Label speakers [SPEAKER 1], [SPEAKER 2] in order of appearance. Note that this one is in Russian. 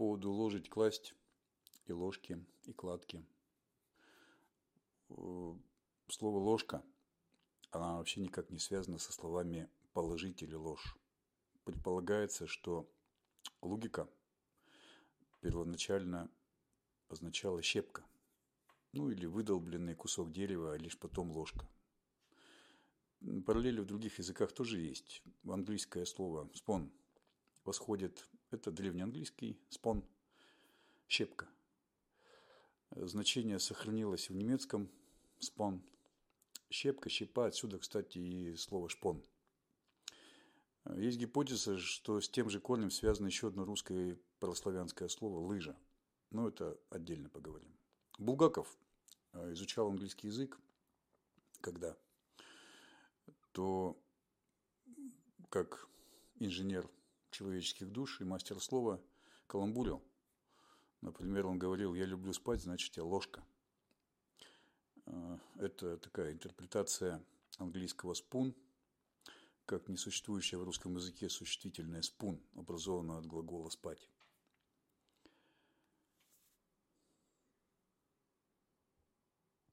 [SPEAKER 1] поводу ложить, класть и ложки, и кладки. Э, слово «ложка», она вообще никак не связана со словами «положить» или «ложь». Предполагается, что логика первоначально означала щепка, ну или выдолбленный кусок дерева, а лишь потом ложка. Параллели в других языках тоже есть. Английское слово «спон» восходит, это древнеанглийский «спон», щепка. Значение сохранилось в немецком «спон», щепка, щепа, отсюда, кстати, и слово «шпон». Есть гипотеза, что с тем же корнем связано еще одно русское православянское слово «лыжа». Но это отдельно поговорим. Булгаков э, изучал английский язык, когда то как инженер человеческих душ и мастер слова каламбурил. Например, он говорил, я люблю спать, значит, я ложка. Э, это такая интерпретация английского «спун», как несуществующее в русском языке существительное «спун», образованное от глагола «спать».